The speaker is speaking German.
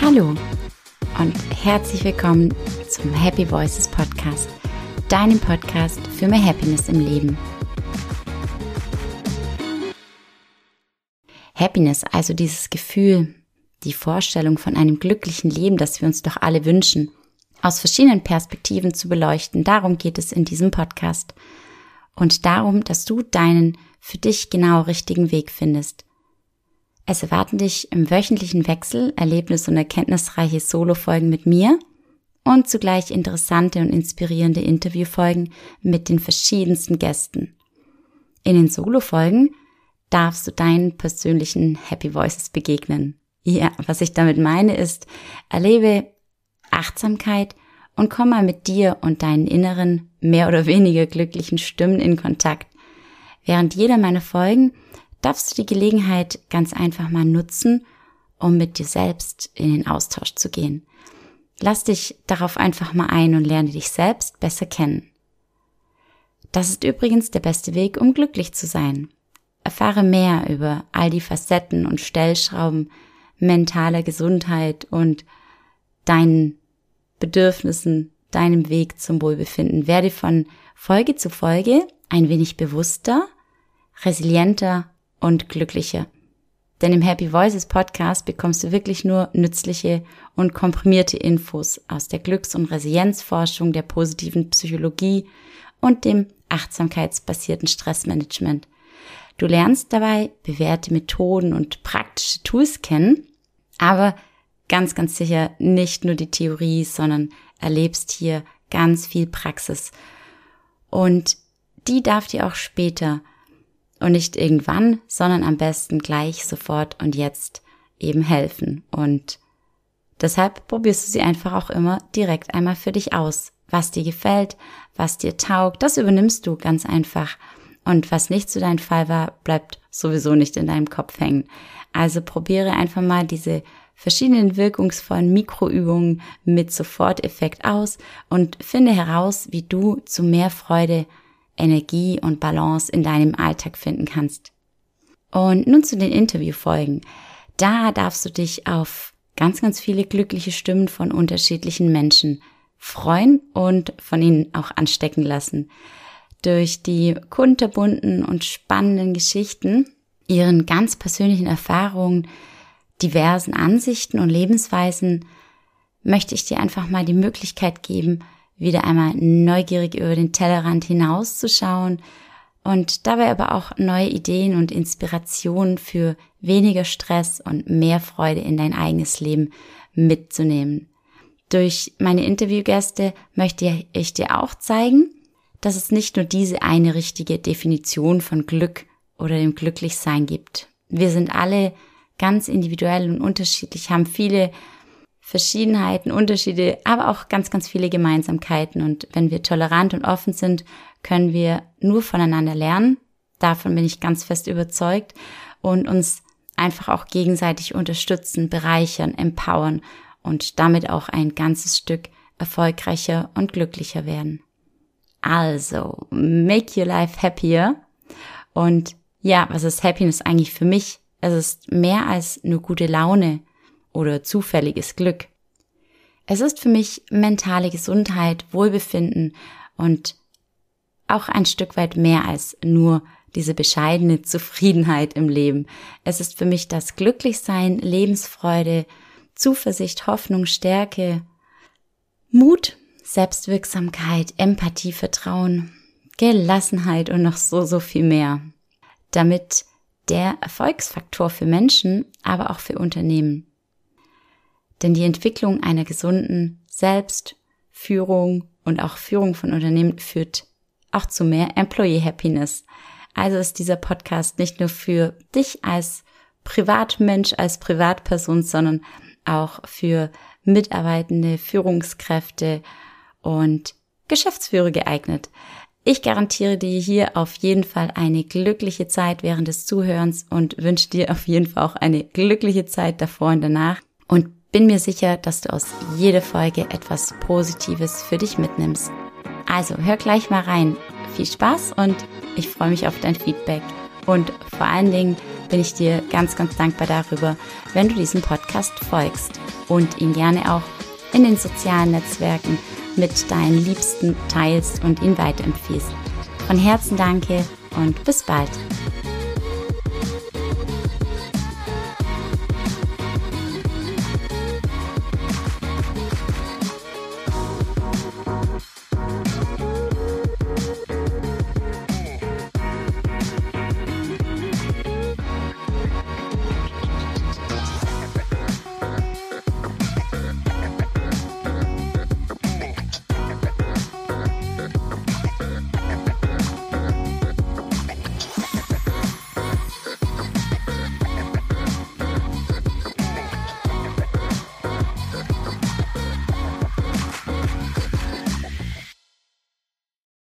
Hallo und herzlich willkommen zum Happy Voices Podcast, deinem Podcast für mehr Happiness im Leben. Happiness, also dieses Gefühl, die Vorstellung von einem glücklichen Leben, das wir uns doch alle wünschen, aus verschiedenen Perspektiven zu beleuchten. Darum geht es in diesem Podcast. Und darum, dass du deinen für dich genau richtigen Weg findest. Es erwarten dich im wöchentlichen Wechsel erlebnis- und erkenntnisreiche Solo-Folgen mit mir und zugleich interessante und inspirierende Interviewfolgen mit den verschiedensten Gästen. In den Solo-Folgen darfst du deinen persönlichen Happy Voices begegnen. Ja, was ich damit meine ist, erlebe Achtsamkeit und komm mal mit dir und deinen inneren, mehr oder weniger glücklichen Stimmen in Kontakt. Während jeder meiner Folgen darfst du die Gelegenheit ganz einfach mal nutzen, um mit dir selbst in den Austausch zu gehen. Lass dich darauf einfach mal ein und lerne dich selbst besser kennen. Das ist übrigens der beste Weg, um glücklich zu sein. Erfahre mehr über all die Facetten und Stellschrauben mentaler Gesundheit und deinen Bedürfnissen, deinem Weg zum Wohlbefinden. Werde von Folge zu Folge ein wenig bewusster, resilienter und glücklicher. Denn im Happy Voices Podcast bekommst du wirklich nur nützliche und komprimierte Infos aus der Glücks- und Resilienzforschung, der positiven Psychologie und dem achtsamkeitsbasierten Stressmanagement. Du lernst dabei bewährte Methoden und praktische Tools kennen, aber ganz, ganz sicher nicht nur die Theorie, sondern erlebst hier ganz viel Praxis. Und die darf dir auch später und nicht irgendwann, sondern am besten gleich, sofort und jetzt eben helfen. Und deshalb probierst du sie einfach auch immer direkt einmal für dich aus. Was dir gefällt, was dir taugt, das übernimmst du ganz einfach. Und was nicht zu deinem Fall war, bleibt sowieso nicht in deinem Kopf hängen. Also probiere einfach mal diese verschiedenen wirkungsvollen Mikroübungen mit Soforteffekt aus und finde heraus, wie du zu mehr Freude Energie und Balance in deinem Alltag finden kannst. Und nun zu den Interviewfolgen. Da darfst du dich auf ganz, ganz viele glückliche Stimmen von unterschiedlichen Menschen freuen und von ihnen auch anstecken lassen. Durch die kunterbunten und spannenden Geschichten, ihren ganz persönlichen Erfahrungen, diversen Ansichten und Lebensweisen möchte ich dir einfach mal die Möglichkeit geben, wieder einmal neugierig über den Tellerrand hinauszuschauen und dabei aber auch neue Ideen und Inspirationen für weniger Stress und mehr Freude in dein eigenes Leben mitzunehmen. Durch meine Interviewgäste möchte ich dir auch zeigen, dass es nicht nur diese eine richtige Definition von Glück oder dem Glücklichsein gibt. Wir sind alle ganz individuell und unterschiedlich, haben viele Verschiedenheiten, Unterschiede, aber auch ganz, ganz viele Gemeinsamkeiten. Und wenn wir tolerant und offen sind, können wir nur voneinander lernen. Davon bin ich ganz fest überzeugt und uns einfach auch gegenseitig unterstützen, bereichern, empowern und damit auch ein ganzes Stück erfolgreicher und glücklicher werden. Also, make your life happier. Und ja, was ist Happiness eigentlich für mich? Es ist mehr als nur gute Laune, oder zufälliges Glück. Es ist für mich mentale Gesundheit, Wohlbefinden und auch ein Stück weit mehr als nur diese bescheidene Zufriedenheit im Leben. Es ist für mich das Glücklichsein, Lebensfreude, Zuversicht, Hoffnung, Stärke, Mut, Selbstwirksamkeit, Empathie, Vertrauen, Gelassenheit und noch so, so viel mehr. Damit der Erfolgsfaktor für Menschen, aber auch für Unternehmen. Denn die Entwicklung einer gesunden Selbstführung und auch Führung von Unternehmen führt auch zu mehr Employee Happiness. Also ist dieser Podcast nicht nur für dich als Privatmensch, als Privatperson, sondern auch für Mitarbeitende, Führungskräfte und Geschäftsführer geeignet. Ich garantiere dir hier auf jeden Fall eine glückliche Zeit während des Zuhörens und wünsche dir auf jeden Fall auch eine glückliche Zeit davor und danach. Und bin mir sicher, dass du aus jeder Folge etwas Positives für dich mitnimmst. Also hör gleich mal rein. Viel Spaß und ich freue mich auf dein Feedback. Und vor allen Dingen bin ich dir ganz, ganz dankbar darüber, wenn du diesem Podcast folgst. und ihn gerne auch in den sozialen Netzwerken mit deinen Liebsten teilst und ihn weiterempfiehlst. Von Herzen danke und bis bald.